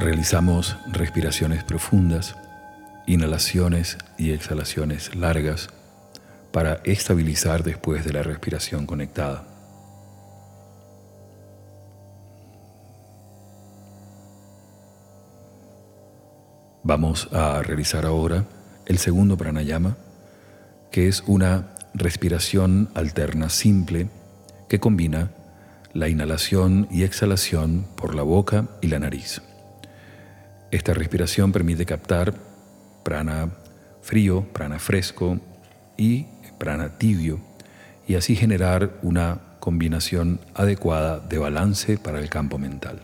Realizamos respiraciones profundas, inhalaciones y exhalaciones largas para estabilizar después de la respiración conectada. Vamos a realizar ahora el segundo pranayama que es una respiración alterna simple que combina la inhalación y exhalación por la boca y la nariz. Esta respiración permite captar prana frío, prana fresco y prana tibio y así generar una combinación adecuada de balance para el campo mental.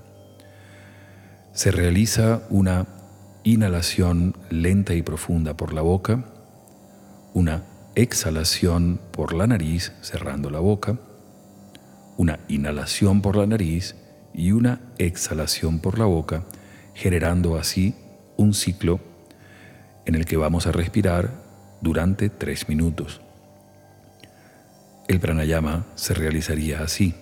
Se realiza una inhalación lenta y profunda por la boca, una exhalación por la nariz cerrando la boca, una inhalación por la nariz y una exhalación por la boca, generando así un ciclo en el que vamos a respirar durante tres minutos. El pranayama se realizaría así.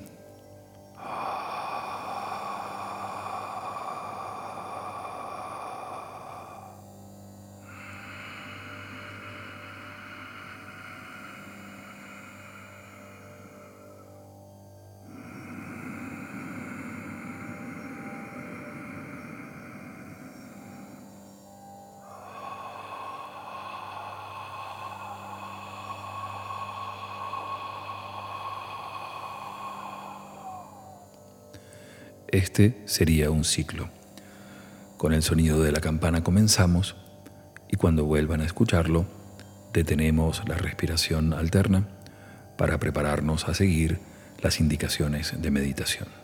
Este sería un ciclo. Con el sonido de la campana comenzamos y cuando vuelvan a escucharlo, detenemos la respiración alterna para prepararnos a seguir las indicaciones de meditación.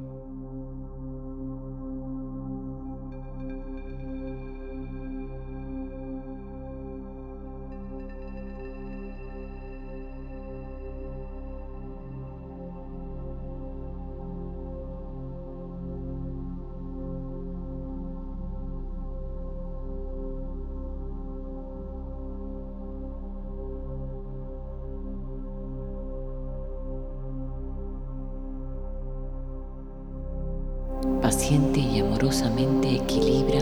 Paciente y amorosamente equilibra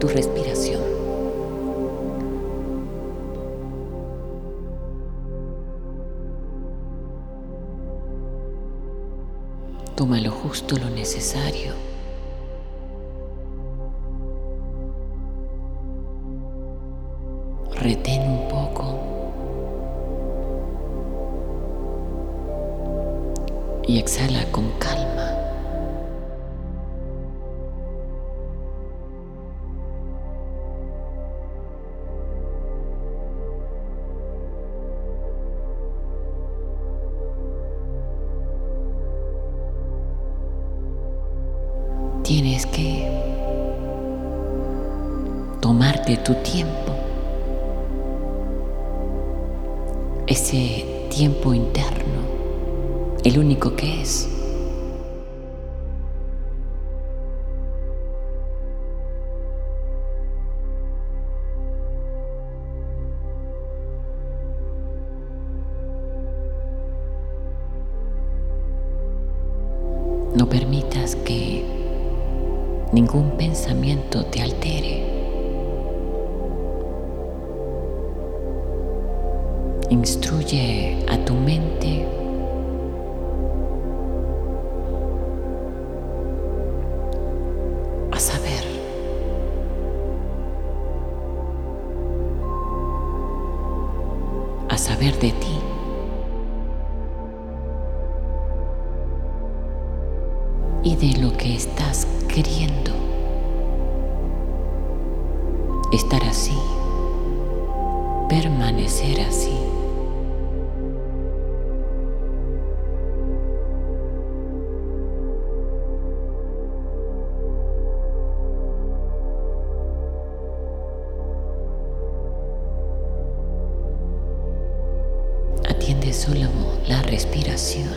tu respiración. Toma lo justo, lo necesario. Retén un poco. Y exhala con calma. Tu tiempo, ese tiempo interno, el único que es. No permitas que ningún pensamiento te altere. Instruye a tu mente Mantente solo la respiración.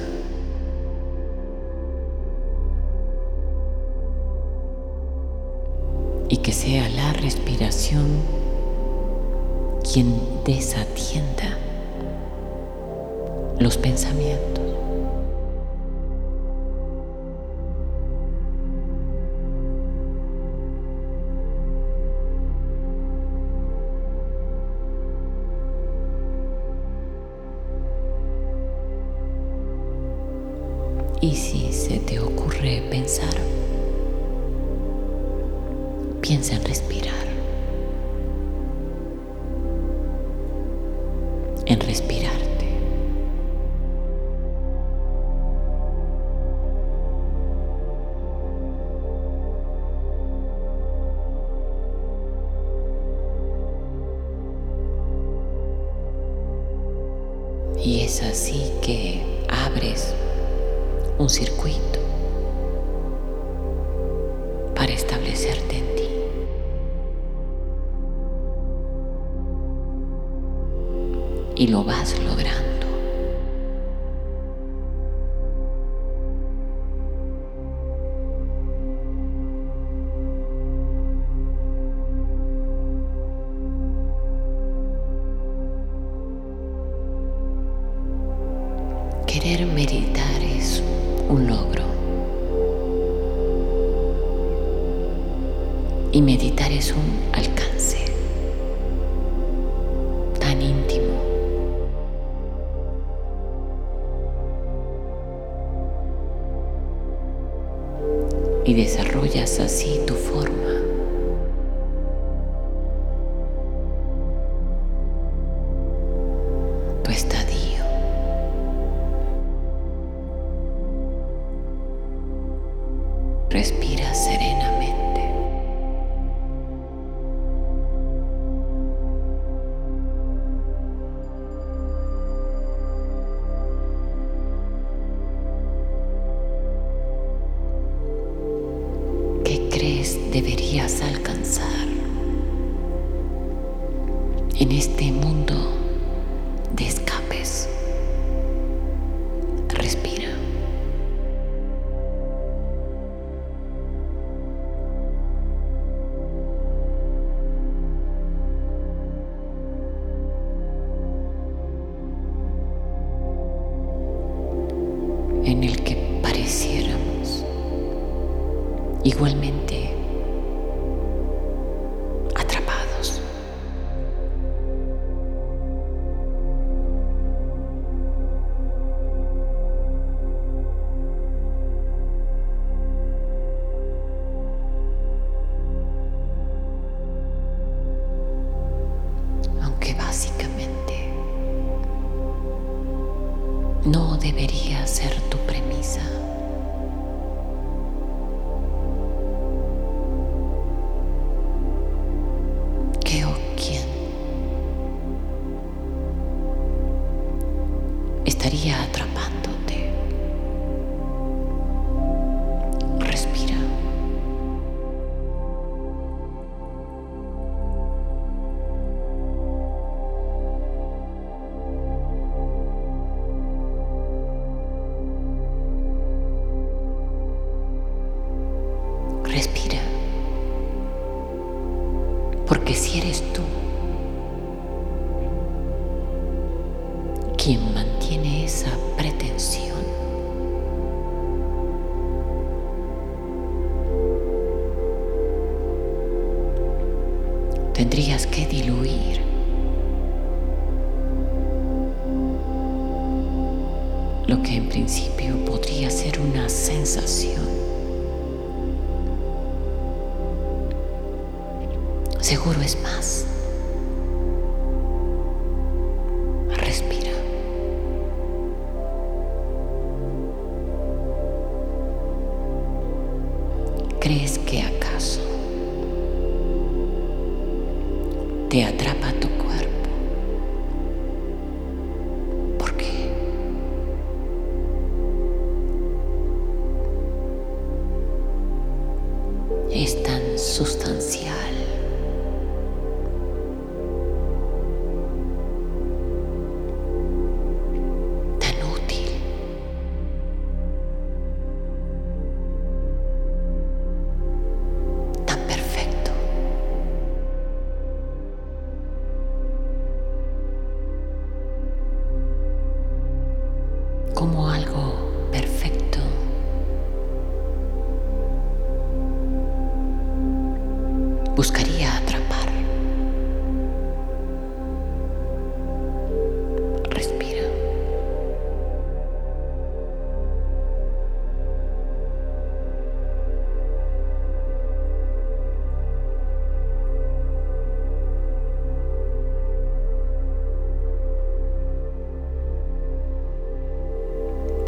Y que sea la respiración quien desatienda los pensamientos. Sí. y lo vas logrando. deberías alcanzar en este mundo desconocido. estaría atrapando. crees que acá?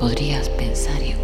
Podrías pensar igual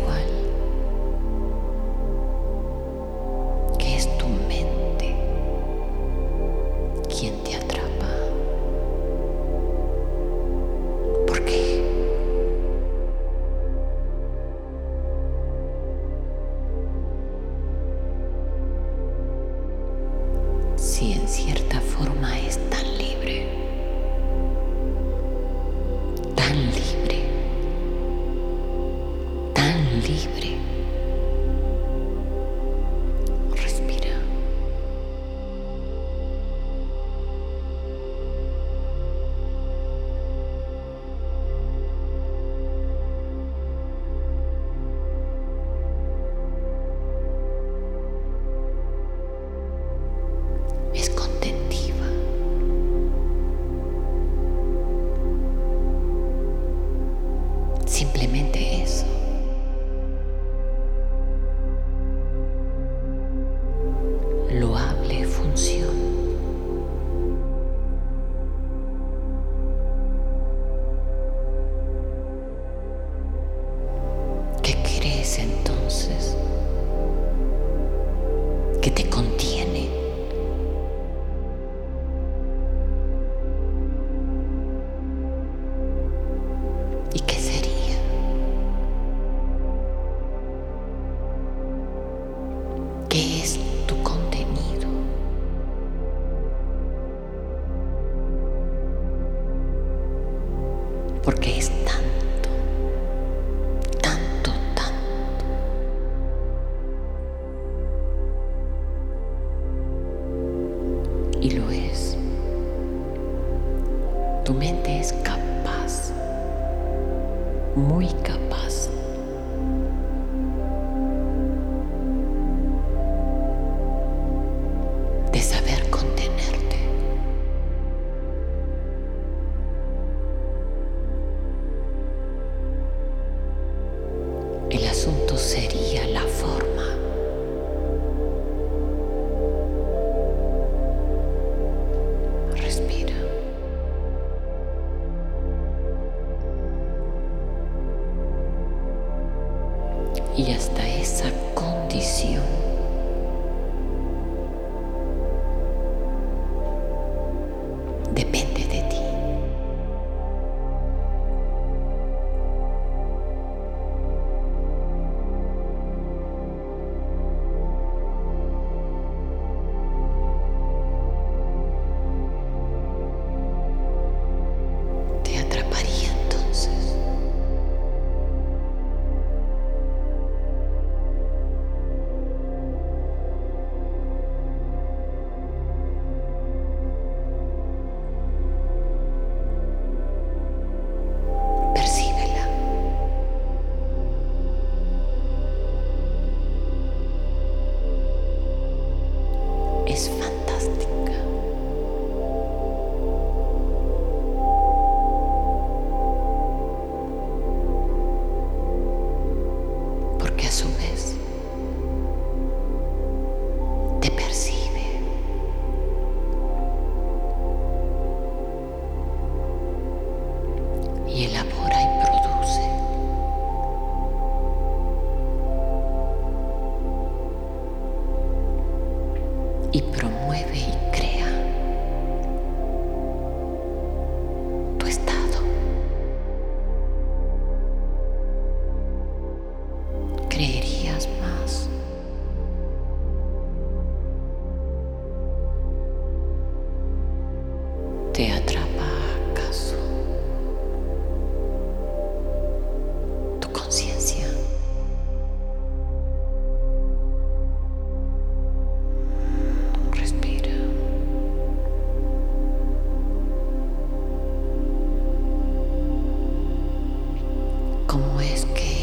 cómo es que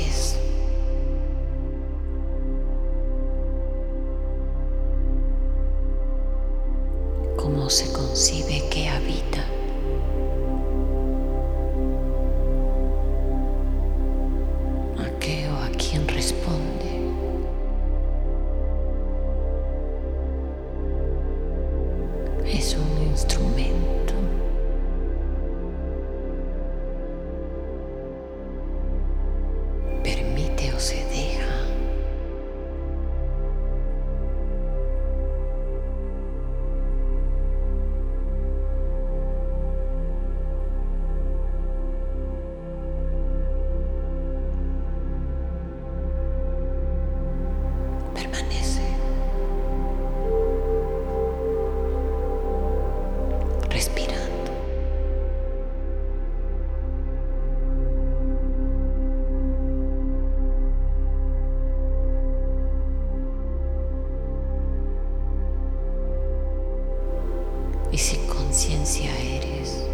y si conciencia eres.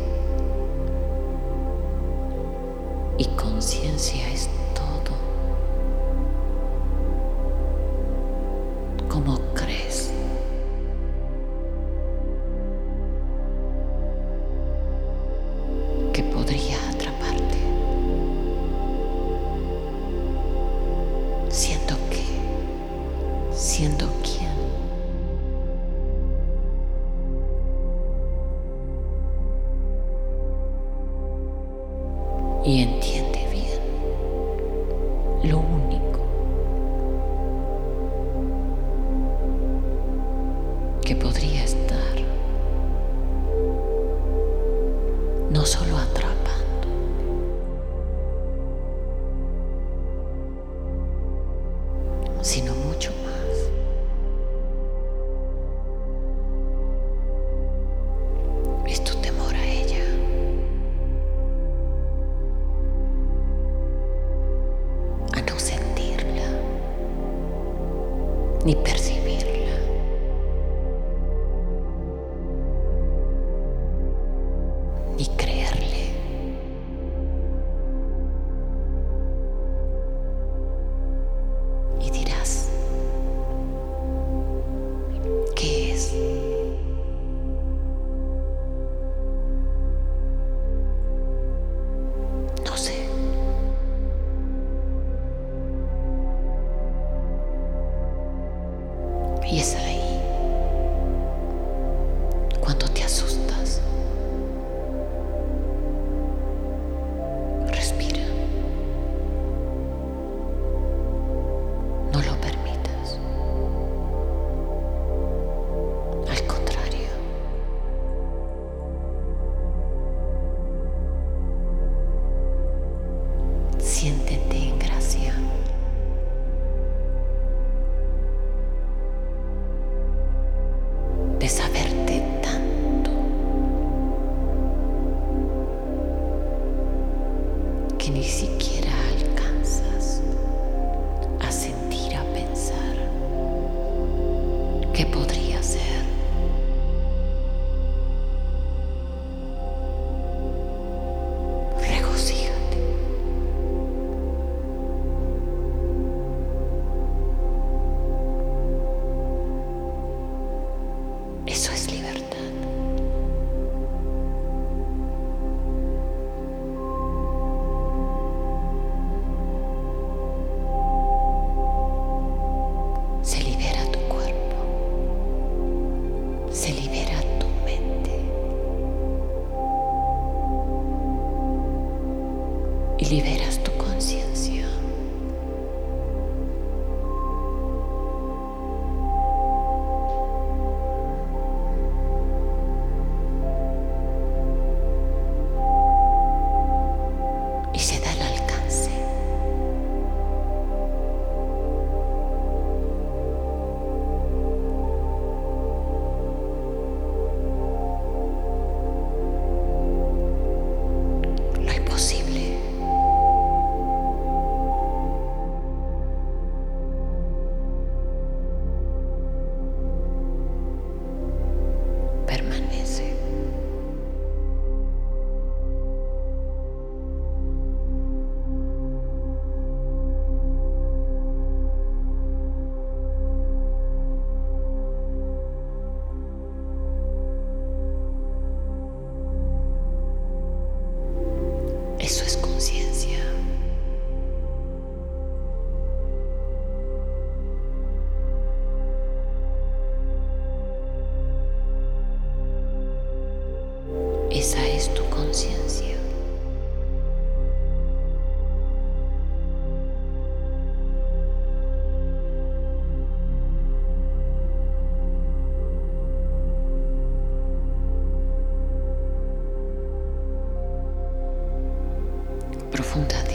Y conciencia es y se i don't unter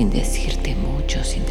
Sin decirte mucho, sin